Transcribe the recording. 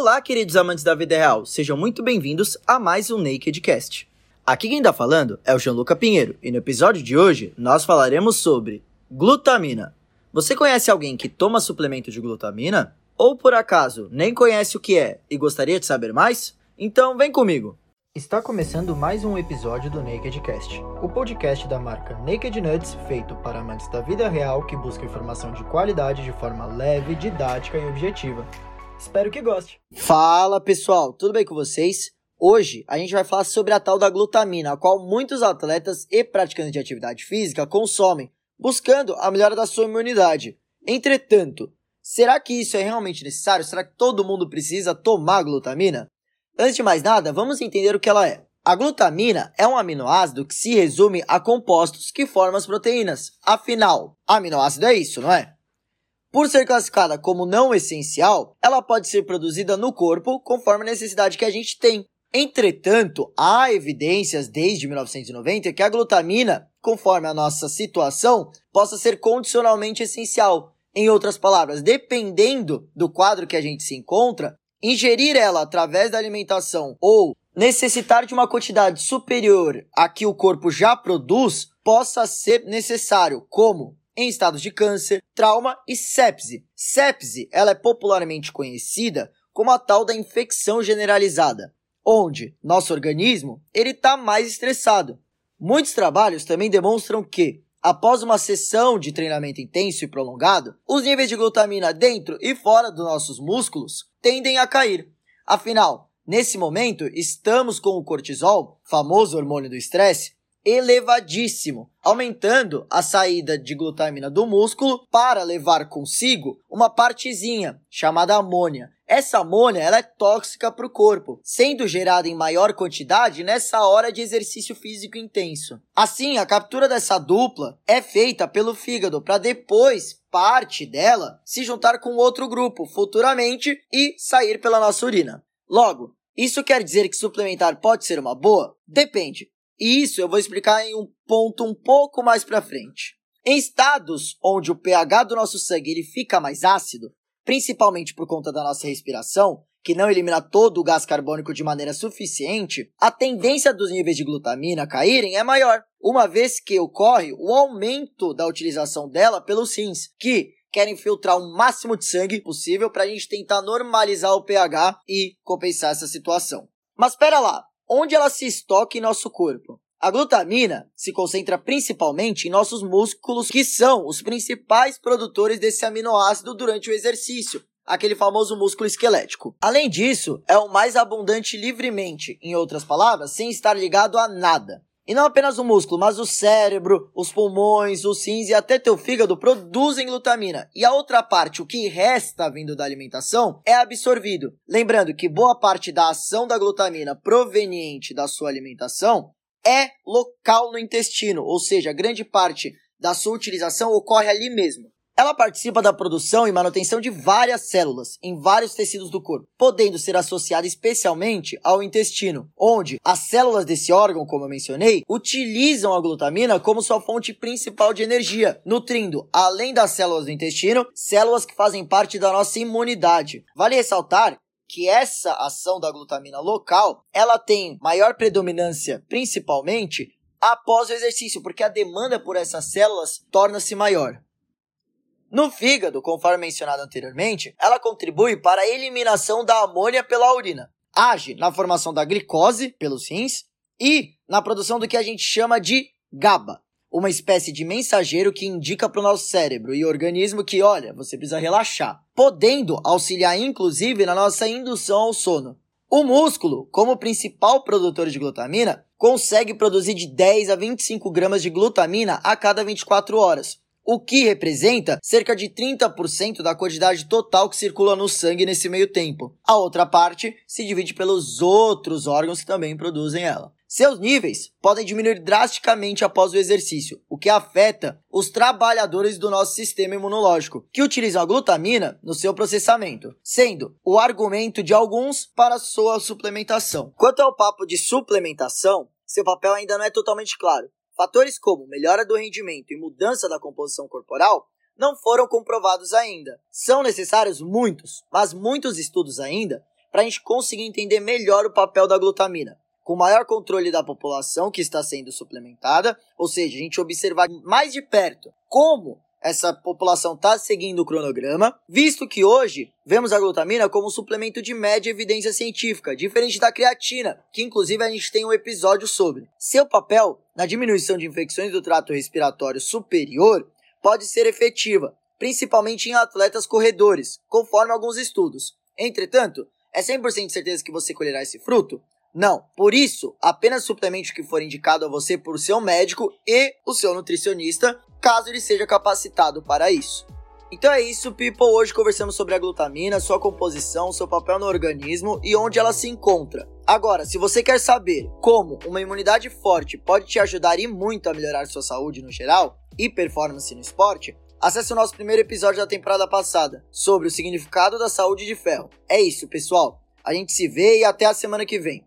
Olá, queridos amantes da vida real, sejam muito bem-vindos a mais um Nakedcast. Aqui quem tá falando é o Gianluca Pinheiro e no episódio de hoje nós falaremos sobre glutamina. Você conhece alguém que toma suplemento de glutamina? Ou por acaso nem conhece o que é e gostaria de saber mais? Então vem comigo! Está começando mais um episódio do Nakedcast, o podcast da marca Naked Nuts, feito para amantes da vida real que buscam informação de qualidade de forma leve, didática e objetiva. Espero que goste. Fala pessoal, tudo bem com vocês? Hoje a gente vai falar sobre a tal da glutamina, a qual muitos atletas e praticantes de atividade física consomem, buscando a melhora da sua imunidade. Entretanto, será que isso é realmente necessário? Será que todo mundo precisa tomar glutamina? Antes de mais nada, vamos entender o que ela é. A glutamina é um aminoácido que se resume a compostos que formam as proteínas. Afinal, aminoácido é isso, não é? Por ser classificada como não essencial, ela pode ser produzida no corpo conforme a necessidade que a gente tem. Entretanto, há evidências desde 1990 que a glutamina, conforme a nossa situação, possa ser condicionalmente essencial. Em outras palavras, dependendo do quadro que a gente se encontra, ingerir ela através da alimentação ou necessitar de uma quantidade superior a que o corpo já produz possa ser necessário, como em estados de câncer, trauma e sepse. Sepse, ela é popularmente conhecida como a tal da infecção generalizada, onde nosso organismo ele está mais estressado. Muitos trabalhos também demonstram que Após uma sessão de treinamento intenso e prolongado, os níveis de glutamina dentro e fora dos nossos músculos tendem a cair. Afinal, nesse momento, estamos com o cortisol, famoso hormônio do estresse, elevadíssimo, aumentando a saída de glutamina do músculo para levar consigo uma partezinha chamada amônia. Essa amônia ela é tóxica para o corpo, sendo gerada em maior quantidade nessa hora de exercício físico intenso. Assim, a captura dessa dupla é feita pelo fígado para depois parte dela se juntar com outro grupo futuramente e sair pela nossa urina. Logo, isso quer dizer que suplementar pode ser uma boa? Depende. Isso eu vou explicar em um ponto um pouco mais para frente. Em estados onde o pH do nosso sangue ele fica mais ácido, principalmente por conta da nossa respiração, que não elimina todo o gás carbônico de maneira suficiente, a tendência dos níveis de glutamina caírem é maior, uma vez que ocorre o aumento da utilização dela pelos rins, que querem filtrar o máximo de sangue possível para a gente tentar normalizar o pH e compensar essa situação. Mas espera lá, onde ela se estoca em nosso corpo. A glutamina se concentra principalmente em nossos músculos, que são os principais produtores desse aminoácido durante o exercício, aquele famoso músculo esquelético. Além disso, é o mais abundante livremente, em outras palavras, sem estar ligado a nada. E não apenas o músculo, mas o cérebro, os pulmões, os rins e até teu fígado produzem glutamina. E a outra parte, o que resta vindo da alimentação, é absorvido. Lembrando que boa parte da ação da glutamina proveniente da sua alimentação é local no intestino, ou seja, grande parte da sua utilização ocorre ali mesmo. Ela participa da produção e manutenção de várias células em vários tecidos do corpo, podendo ser associada especialmente ao intestino, onde as células desse órgão, como eu mencionei, utilizam a glutamina como sua fonte principal de energia, nutrindo, além das células do intestino, células que fazem parte da nossa imunidade. Vale ressaltar que essa ação da glutamina local, ela tem maior predominância, principalmente após o exercício, porque a demanda por essas células torna-se maior. No fígado, conforme mencionado anteriormente, ela contribui para a eliminação da amônia pela urina. Age na formação da glicose pelos rins e na produção do que a gente chama de GABA, uma espécie de mensageiro que indica para o nosso cérebro e organismo que, olha, você precisa relaxar, podendo auxiliar inclusive na nossa indução ao sono. O músculo, como principal produtor de glutamina, consegue produzir de 10 a 25 gramas de glutamina a cada 24 horas, o que representa cerca de 30% da quantidade total que circula no sangue nesse meio tempo. A outra parte se divide pelos outros órgãos que também produzem ela. Seus níveis podem diminuir drasticamente após o exercício, o que afeta os trabalhadores do nosso sistema imunológico, que utilizam a glutamina no seu processamento, sendo o argumento de alguns para sua suplementação. Quanto ao papo de suplementação, seu papel ainda não é totalmente claro, Fatores como melhora do rendimento e mudança da composição corporal não foram comprovados ainda. São necessários muitos, mas muitos estudos ainda para a gente conseguir entender melhor o papel da glutamina. Com maior controle da população que está sendo suplementada, ou seja, a gente observar mais de perto como essa população está seguindo o cronograma, visto que hoje vemos a glutamina como um suplemento de média evidência científica, diferente da creatina, que inclusive a gente tem um episódio sobre. Seu papel na diminuição de infecções do trato respiratório superior pode ser efetiva, principalmente em atletas corredores, conforme alguns estudos. Entretanto, é 100% certeza que você colherá esse fruto? Não. Por isso, apenas suplemente que for indicado a você por seu médico e o seu nutricionista, caso ele seja capacitado para isso. Então é isso, people. Hoje conversamos sobre a glutamina, sua composição, seu papel no organismo e onde ela se encontra. Agora, se você quer saber como uma imunidade forte pode te ajudar e muito a melhorar sua saúde no geral e performance no esporte, acesse o nosso primeiro episódio da temporada passada sobre o significado da saúde de ferro. É isso, pessoal. A gente se vê e até a semana que vem.